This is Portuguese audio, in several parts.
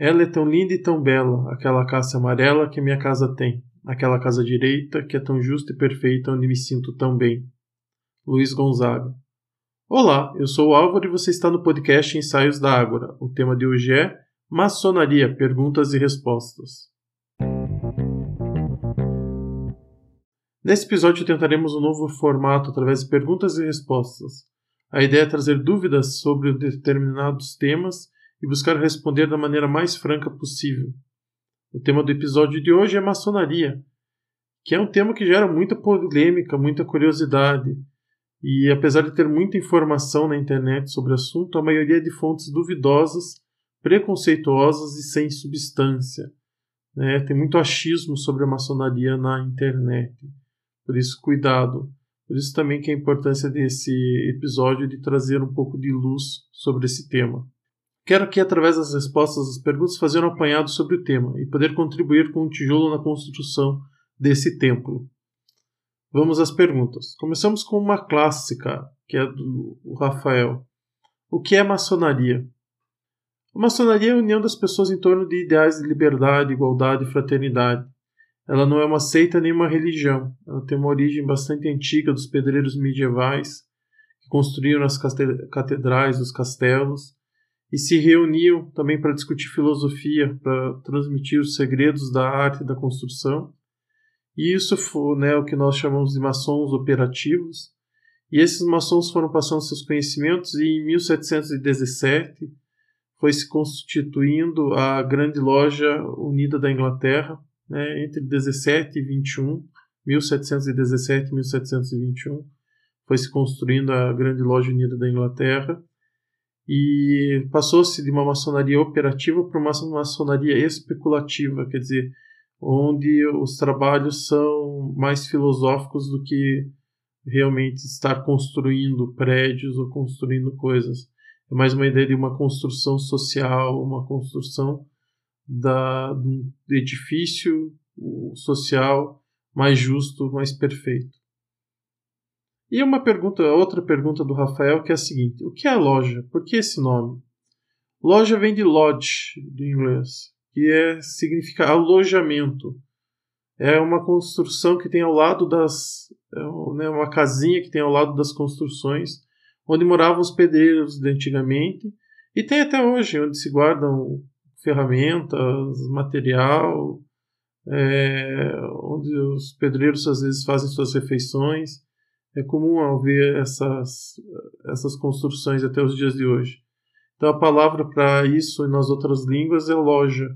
Ela é tão linda e tão bela, aquela casa amarela que minha casa tem, aquela casa direita que é tão justa e perfeita onde me sinto tão bem. Luiz Gonzaga. Olá, eu sou o Álvaro e você está no podcast Ensaios da Ágora. O tema de hoje é Maçonaria, perguntas e respostas. Nesse episódio tentaremos um novo formato através de perguntas e respostas. A ideia é trazer dúvidas sobre determinados temas e buscar responder da maneira mais franca possível. O tema do episódio de hoje é maçonaria, que é um tema que gera muita polêmica, muita curiosidade. E apesar de ter muita informação na internet sobre o assunto, a maioria é de fontes duvidosas, preconceituosas e sem substância. Né? Tem muito achismo sobre a maçonaria na internet. Por isso, cuidado. Por isso também que a importância desse episódio de trazer um pouco de luz sobre esse tema. Quero aqui, através das respostas às perguntas, fazer um apanhado sobre o tema e poder contribuir com um tijolo na construção desse templo. Vamos às perguntas. Começamos com uma clássica, que é do Rafael. O que é maçonaria? A maçonaria é a união das pessoas em torno de ideais de liberdade, igualdade e fraternidade. Ela não é uma seita nem uma religião. Ela tem uma origem bastante antiga dos pedreiros medievais que construíram as catedrais, os castelos e se reuniam também para discutir filosofia, para transmitir os segredos da arte e da construção. E isso foi né, o que nós chamamos de maçons operativos. E esses maçons foram passando seus conhecimentos e em 1717 foi se constituindo a Grande Loja Unida da Inglaterra, né, entre 17 e 21, 1717 e 1721, foi se construindo a Grande Loja Unida da Inglaterra e passou-se de uma maçonaria operativa para uma maçonaria especulativa, quer dizer, onde os trabalhos são mais filosóficos do que realmente estar construindo prédios ou construindo coisas. É mais uma ideia de uma construção social, uma construção da, de um edifício social mais justo, mais perfeito. E uma pergunta, outra pergunta do Rafael que é a seguinte: o que é loja? Por que esse nome? Loja vem de lodge do inglês, que é significa alojamento. É uma construção que tem ao lado das, é né, uma casinha que tem ao lado das construções, onde moravam os pedreiros de antigamente, e tem até hoje onde se guardam ferramentas, material, é, onde os pedreiros às vezes fazem suas refeições. É comum ver essas, essas construções até os dias de hoje. Então a palavra para isso nas outras línguas é loja,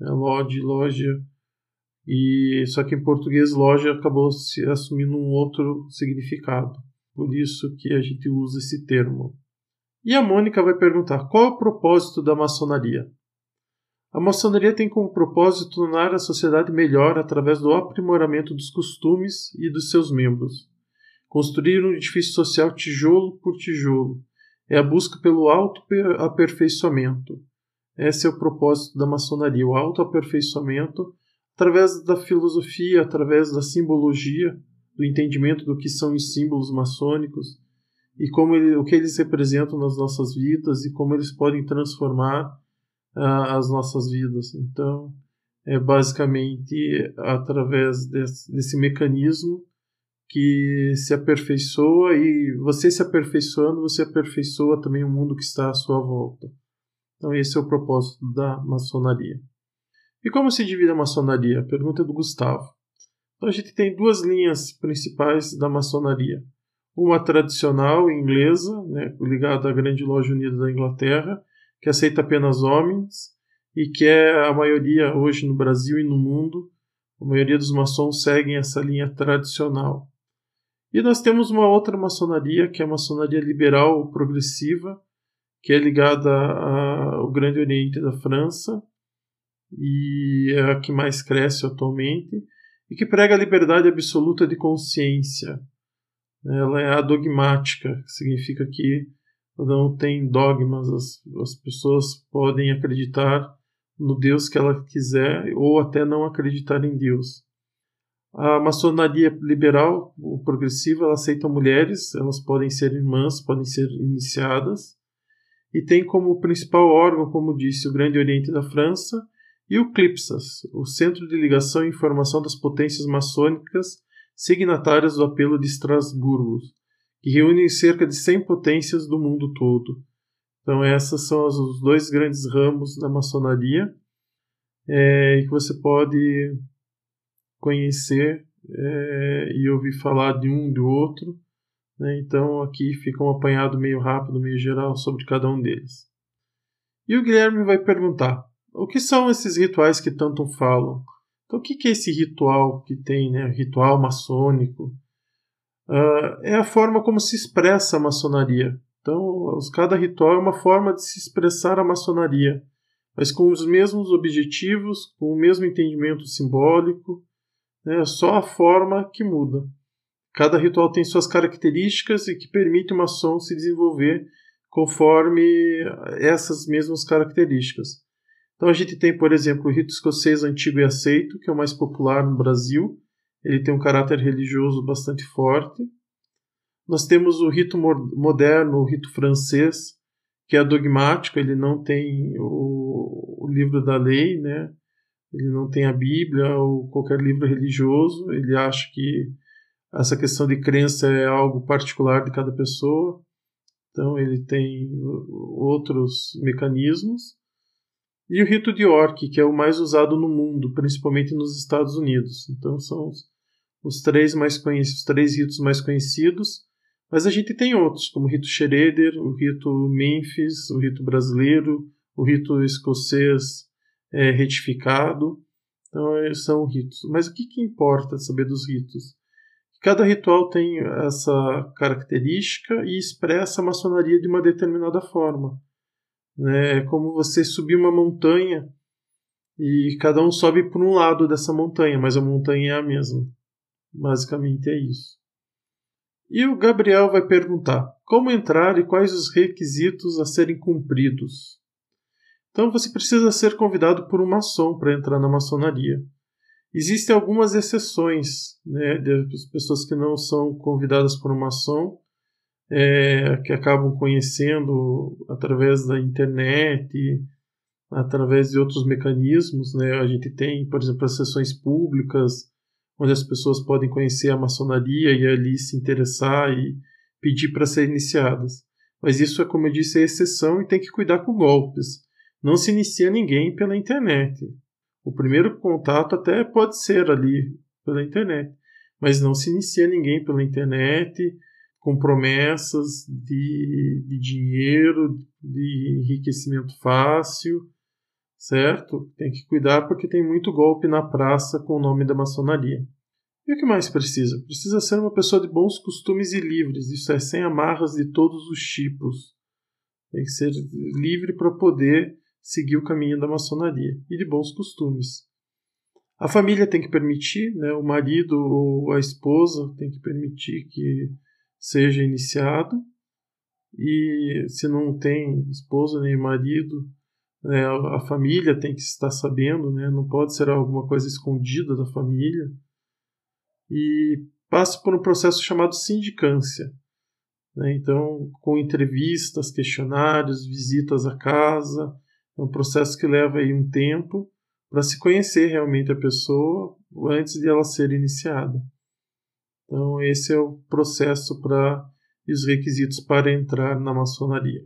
é lodge, loja. E só que em português loja acabou se assumindo um outro significado. Por isso que a gente usa esse termo. E a Mônica vai perguntar: qual é o propósito da maçonaria? A maçonaria tem como propósito tornar a sociedade melhor através do aprimoramento dos costumes e dos seus membros. Construir um edifício social tijolo por tijolo é a busca pelo auto-aperfeiçoamento. Esse é o propósito da maçonaria, o auto-aperfeiçoamento através da filosofia, através da simbologia, do entendimento do que são os símbolos maçônicos e como ele, o que eles representam nas nossas vidas e como eles podem transformar uh, as nossas vidas. Então, é basicamente através desse, desse mecanismo que se aperfeiçoa e você se aperfeiçoando, você aperfeiçoa também o mundo que está à sua volta. Então, esse é o propósito da maçonaria. E como se divide a maçonaria? A pergunta é do Gustavo. Então, a gente tem duas linhas principais da maçonaria. Uma tradicional inglesa, né, ligada à Grande Loja Unida da Inglaterra, que aceita apenas homens e que é a maioria hoje no Brasil e no mundo, a maioria dos maçons seguem essa linha tradicional. E nós temos uma outra maçonaria, que é a maçonaria liberal progressiva, que é ligada ao Grande Oriente da França e é a que mais cresce atualmente e que prega a liberdade absoluta de consciência. Ela é adogmática, que significa que não tem dogmas, as, as pessoas podem acreditar no Deus que ela quiser ou até não acreditar em Deus. A maçonaria liberal, progressiva, ela aceita mulheres, elas podem ser irmãs, podem ser iniciadas, e tem como principal órgão, como disse, o Grande Oriente da França e o CLIPSAS, o Centro de Ligação e Informação das Potências Maçônicas signatárias do Apelo de Estrasburgo, que reúne cerca de 100 potências do mundo todo. Então, esses são os dois grandes ramos da maçonaria é, que você pode conhecer é, e ouvir falar de um do outro. Né? Então, aqui fica um apanhado meio rápido, meio geral sobre cada um deles. E o Guilherme vai perguntar: o que são esses rituais que tanto falam? Então, o que é esse ritual que tem, né? Ritual maçônico. Uh, é a forma como se expressa a maçonaria. Então, cada ritual é uma forma de se expressar a maçonaria, mas com os mesmos objetivos, com o mesmo entendimento simbólico, né? só a forma que muda. Cada ritual tem suas características e que permite o maçom se desenvolver conforme essas mesmas características. Então a gente tem, por exemplo, o rito escocês antigo e aceito, que é o mais popular no Brasil. Ele tem um caráter religioso bastante forte. Nós temos o rito moderno, o rito francês, que é dogmático, ele não tem o, o livro da lei, né? Ele não tem a Bíblia ou qualquer livro religioso, ele acha que essa questão de crença é algo particular de cada pessoa, então ele tem outros mecanismos. E o rito de York, que é o mais usado no mundo, principalmente nos Estados Unidos. Então são os, os três mais conhecidos, os três ritos mais conhecidos. Mas a gente tem outros, como o rito Schroeder, o rito Memphis, o rito brasileiro, o rito escocês é, retificado. Então são ritos. Mas o que, que importa saber dos ritos? Cada ritual tem essa característica e expressa a maçonaria de uma determinada forma. Né? É como você subir uma montanha e cada um sobe por um lado dessa montanha, mas a montanha é a mesma. Basicamente é isso. E o Gabriel vai perguntar: como entrar e quais os requisitos a serem cumpridos? Então você precisa ser convidado por um maçom para entrar na maçonaria. Existem algumas exceções, né, de pessoas que não são convidadas por um maçom, é, que acabam conhecendo através da internet, através de outros mecanismos. Né? A gente tem, por exemplo, as sessões públicas, onde as pessoas podem conhecer a maçonaria e ali se interessar e pedir para ser iniciadas. Mas isso é, como eu disse, é exceção e tem que cuidar com golpes. Não se inicia ninguém pela internet. O primeiro contato até pode ser ali pela internet, mas não se inicia ninguém pela internet com promessas de, de dinheiro, de enriquecimento fácil, certo? Tem que cuidar porque tem muito golpe na praça com o nome da maçonaria. E o que mais precisa? Precisa ser uma pessoa de bons costumes e livres, isso é, sem amarras de todos os tipos. Tem que ser livre para poder seguir o caminho da maçonaria e de bons costumes. A família tem que permitir, né, o marido ou a esposa tem que permitir que seja iniciado. E se não tem esposa nem marido, né, a família tem que estar sabendo, né, não pode ser alguma coisa escondida da família. E passa por um processo chamado sindicância. Né, então, com entrevistas, questionários, visitas à casa. É um processo que leva aí um tempo para se conhecer realmente a pessoa antes de ela ser iniciada. Então, esse é o processo para os requisitos para entrar na maçonaria.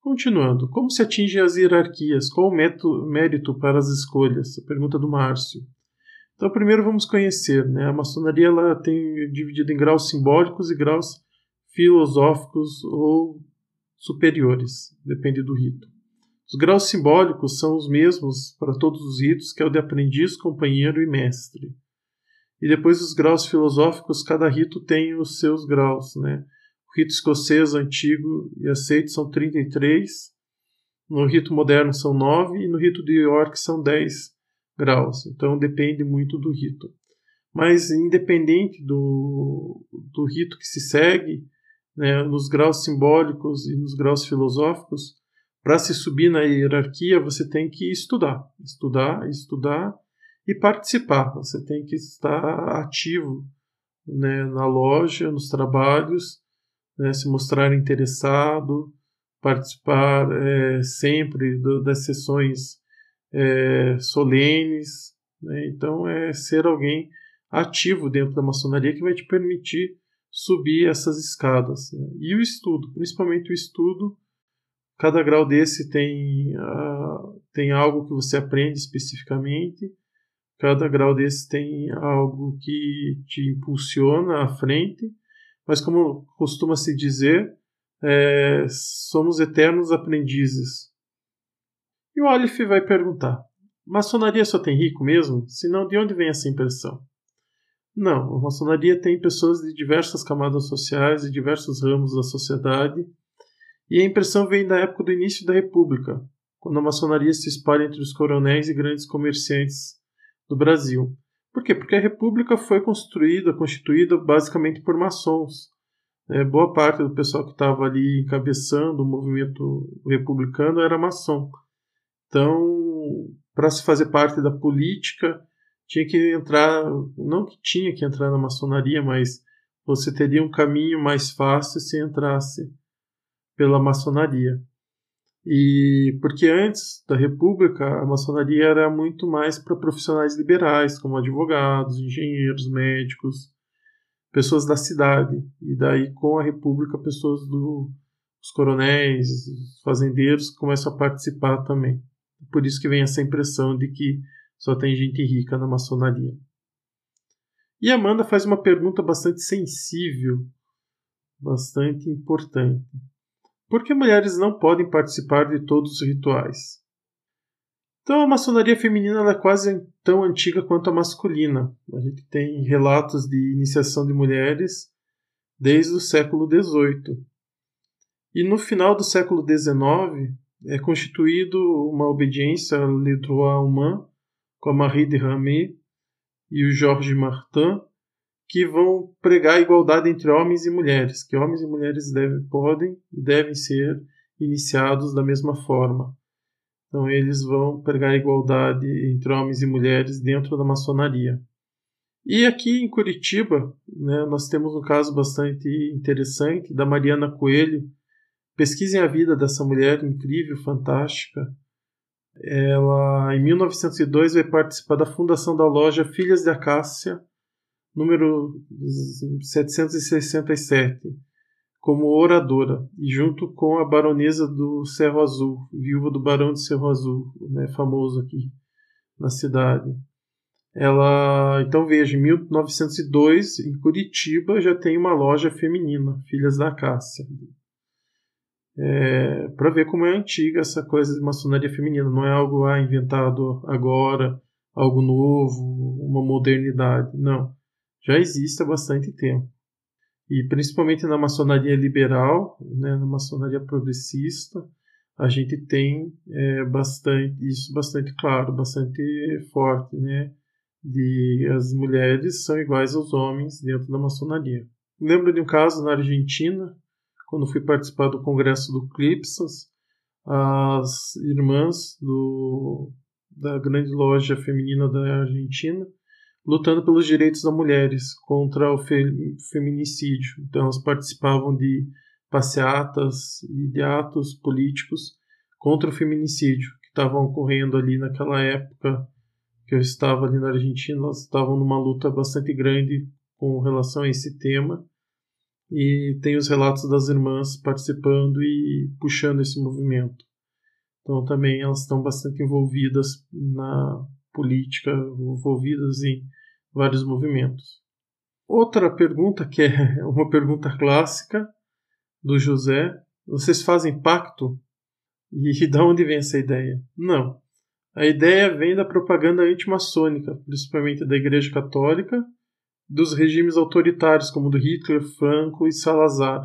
Continuando, como se atingem as hierarquias? Qual o mérito para as escolhas? A pergunta do Márcio. Então, primeiro vamos conhecer. Né? A maçonaria ela tem dividido em graus simbólicos e graus filosóficos ou superiores, depende do rito. Os graus simbólicos são os mesmos para todos os ritos, que é o de aprendiz, companheiro e mestre. E depois os graus filosóficos, cada rito tem os seus graus, né? O rito escocês antigo e aceito são 33, no rito moderno são 9 e no rito de York são 10 graus. Então depende muito do rito. Mas independente do, do rito que se segue, né, nos graus simbólicos e nos graus filosóficos, para se subir na hierarquia você tem que estudar, estudar, estudar e participar. Você tem que estar ativo né, na loja, nos trabalhos, né, se mostrar interessado, participar é, sempre do, das sessões é, solenes. Né? Então, é ser alguém ativo dentro da maçonaria que vai te permitir subir essas escadas. Né? E o estudo, principalmente o estudo, cada grau desse tem, uh, tem algo que você aprende especificamente, cada grau desse tem algo que te impulsiona à frente, mas como costuma se dizer, é, somos eternos aprendizes. E o Aleph vai perguntar: maçonaria só tem rico mesmo? Senão, de onde vem essa impressão? Não, a maçonaria tem pessoas de diversas camadas sociais e diversos ramos da sociedade, e a impressão vem da época do início da República, quando a maçonaria se espalha entre os coronéis e grandes comerciantes do Brasil. Por quê? Porque a República foi construída, constituída basicamente por maçons. É, boa parte do pessoal que estava ali encabeçando o movimento republicano era maçom. Então, para se fazer parte da política, tinha que entrar, não que tinha que entrar na maçonaria, mas você teria um caminho mais fácil se entrasse pela maçonaria. E porque antes da República, a maçonaria era muito mais para profissionais liberais, como advogados, engenheiros, médicos, pessoas da cidade. E daí, com a República, pessoas do os coronéis, os fazendeiros começam a participar também. Por isso que vem essa impressão de que só tem gente rica na maçonaria. E Amanda faz uma pergunta bastante sensível, bastante importante. Por que mulheres não podem participar de todos os rituais? Então, a maçonaria feminina é quase tão antiga quanto a masculina. A gente tem relatos de iniciação de mulheres desde o século XVIII. E no final do século XIX é constituído uma obediência à Le Droit Humain com a Marie de Ramée e o Georges Martin, que vão pregar a igualdade entre homens e mulheres, que homens e mulheres devem, podem e devem ser iniciados da mesma forma. Então eles vão pregar a igualdade entre homens e mulheres dentro da maçonaria. E aqui em Curitiba, né, nós temos um caso bastante interessante da Mariana Coelho. Pesquisem a vida dessa mulher incrível, fantástica, ela, em 1902, vai participar da fundação da loja Filhas de Acácia, número 767, como oradora, e junto com a baronesa do Cerro Azul, viúva do barão de Cerro Azul, né, famoso aqui na cidade. Ela, então veja, em 1902, em Curitiba, já tem uma loja feminina, Filhas da Acácia é, para ver como é antiga essa coisa de maçonaria feminina. Não é algo ah, inventado agora, algo novo, uma modernidade. Não. Já existe há bastante tempo. E principalmente na maçonaria liberal, né, na maçonaria progressista, a gente tem é, bastante isso bastante claro, bastante forte, né? De as mulheres são iguais aos homens dentro da maçonaria. Lembro de um caso na Argentina quando fui participar do congresso do Clipsas, as irmãs do, da grande loja feminina da Argentina lutando pelos direitos das mulheres contra o fe, feminicídio. Então elas participavam de passeatas e de atos políticos contra o feminicídio que estavam ocorrendo ali naquela época que eu estava ali na Argentina. Elas estavam numa luta bastante grande com relação a esse tema e tem os relatos das irmãs participando e puxando esse movimento. Então também elas estão bastante envolvidas na política, envolvidas em vários movimentos. Outra pergunta que é uma pergunta clássica do José: vocês fazem pacto? E de onde vem essa ideia? Não. A ideia vem da propaganda antimaçônica, principalmente da Igreja Católica dos regimes autoritários, como do Hitler, Franco e Salazar.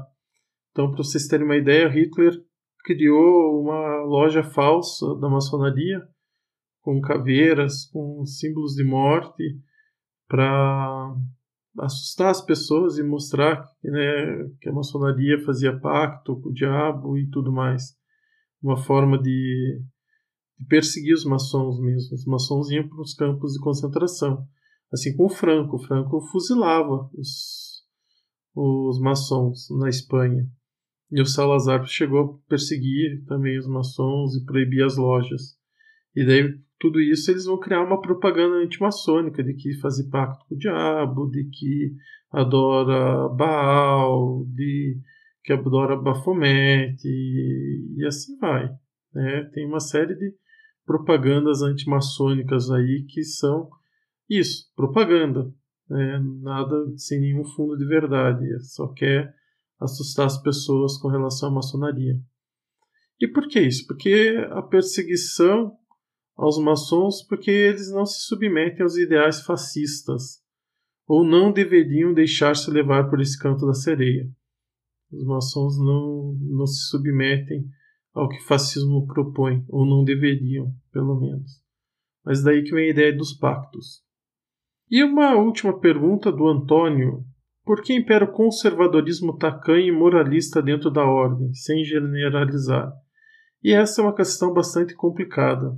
Então, para vocês terem uma ideia, Hitler criou uma loja falsa da maçonaria, com caveiras, com símbolos de morte, para assustar as pessoas e mostrar né, que a maçonaria fazia pacto com o diabo e tudo mais. Uma forma de, de perseguir os maçons mesmo. Os maçons iam para os campos de concentração. Assim como o Franco. O Franco fuzilava os, os maçons na Espanha. E o Salazar chegou a perseguir também os maçons e proibir as lojas. E daí, tudo isso, eles vão criar uma propaganda antimaçônica de que faz pacto com o diabo, de que adora Baal, de que adora Baphomet, e, e assim vai. Né? Tem uma série de propagandas antimaçônicas aí que são isso, propaganda. Né? Nada sem nenhum fundo de verdade. Só quer assustar as pessoas com relação à maçonaria. E por que isso? Porque a perseguição aos maçons, porque eles não se submetem aos ideais fascistas, ou não deveriam deixar-se levar por esse canto da sereia. Os maçons não, não se submetem ao que o fascismo propõe, ou não deveriam, pelo menos. Mas daí que vem a ideia dos pactos. E uma última pergunta do Antônio. Por que impera o conservadorismo tacanho e moralista dentro da ordem, sem generalizar? E essa é uma questão bastante complicada.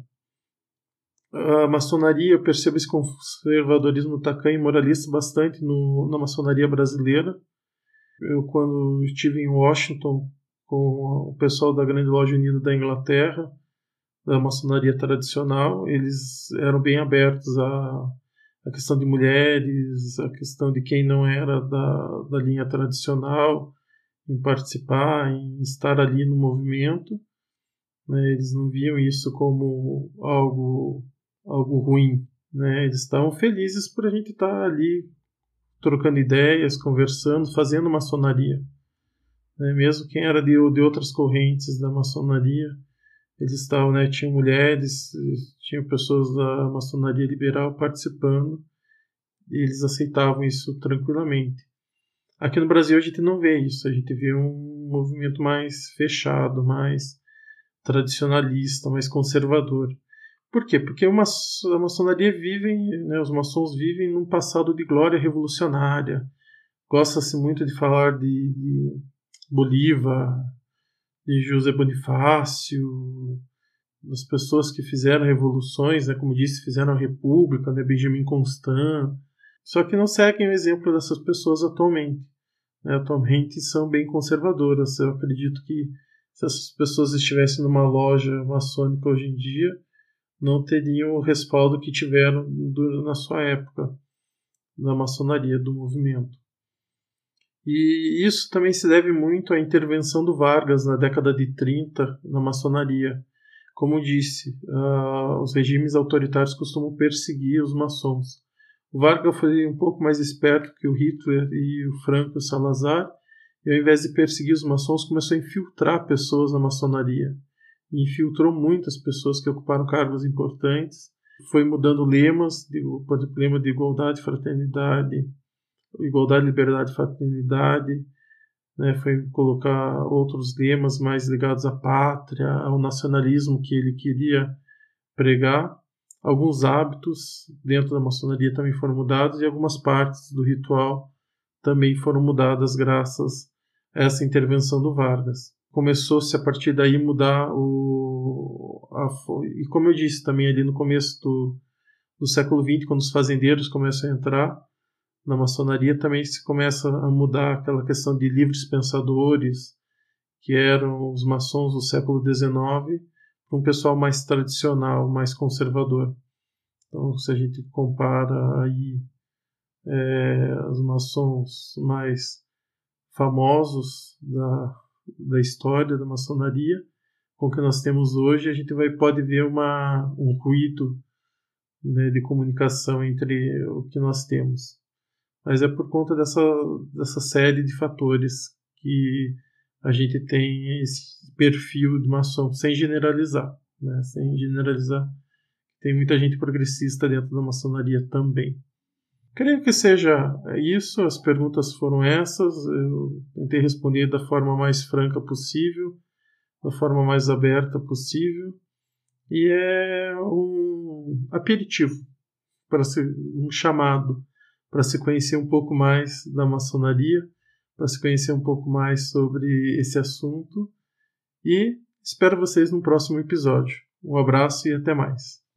A maçonaria, eu percebo esse conservadorismo tacanho e moralista bastante no, na maçonaria brasileira. Eu, quando estive em Washington com o pessoal da Grande Loja Unida da Inglaterra, da maçonaria tradicional, eles eram bem abertos a a questão de mulheres, a questão de quem não era da, da linha tradicional em participar, em estar ali no movimento. Né? Eles não viam isso como algo, algo ruim. Né? Eles estavam felizes por a gente estar ali trocando ideias, conversando, fazendo maçonaria. Né? Mesmo quem era de, de outras correntes da maçonaria, eles estavam, né, tinham mulheres, tinham pessoas da maçonaria liberal participando e eles aceitavam isso tranquilamente. Aqui no Brasil a gente não vê isso, a gente vê um movimento mais fechado, mais tradicionalista, mais conservador. Por quê? Porque uma, a maçonaria vive, né, os maçons vivem num passado de glória revolucionária. Gosta-se muito de falar de, de Bolívar, de José Bonifácio, das pessoas que fizeram revoluções, né, como disse, fizeram a República, né, Benjamin Constant, só que não seguem o exemplo dessas pessoas atualmente. Né, atualmente são bem conservadoras. Eu acredito que se essas pessoas estivessem numa loja maçônica hoje em dia, não teriam o respaldo que tiveram na sua época da maçonaria, do movimento. E isso também se deve muito à intervenção do Vargas na década de 30 na maçonaria. Como disse, uh, os regimes autoritários costumam perseguir os maçons. O Vargas foi um pouco mais esperto que o Hitler e o Franco e Salazar, e ao invés de perseguir os maçons, começou a infiltrar pessoas na maçonaria. Infiltrou muitas pessoas que ocuparam cargos importantes. Foi mudando lemas, por exemplo, lema de igualdade, fraternidade, igualdade, liberdade, fraternidade, né, foi colocar outros lemas mais ligados à pátria, ao nacionalismo que ele queria pregar. Alguns hábitos dentro da maçonaria também foram mudados e algumas partes do ritual também foram mudadas graças a essa intervenção do Vargas. Começou-se a partir daí mudar o. A, e como eu disse também ali no começo do, do século XX, quando os fazendeiros começam a entrar, na maçonaria também se começa a mudar aquela questão de livres pensadores, que eram os maçons do século XIX, para um pessoal mais tradicional, mais conservador. Então, se a gente compara aí é, os maçons mais famosos da, da história da maçonaria com o que nós temos hoje, a gente vai, pode ver uma, um ruído né, de comunicação entre o que nós temos mas é por conta dessa, dessa série de fatores que a gente tem esse perfil de maçom, sem generalizar, né? sem generalizar. Tem muita gente progressista dentro da maçonaria também. Creio que seja isso, as perguntas foram essas, eu tentei responder da forma mais franca possível, da forma mais aberta possível, e é um aperitivo, para um chamado para se conhecer um pouco mais da maçonaria, para se conhecer um pouco mais sobre esse assunto. E espero vocês no próximo episódio. Um abraço e até mais.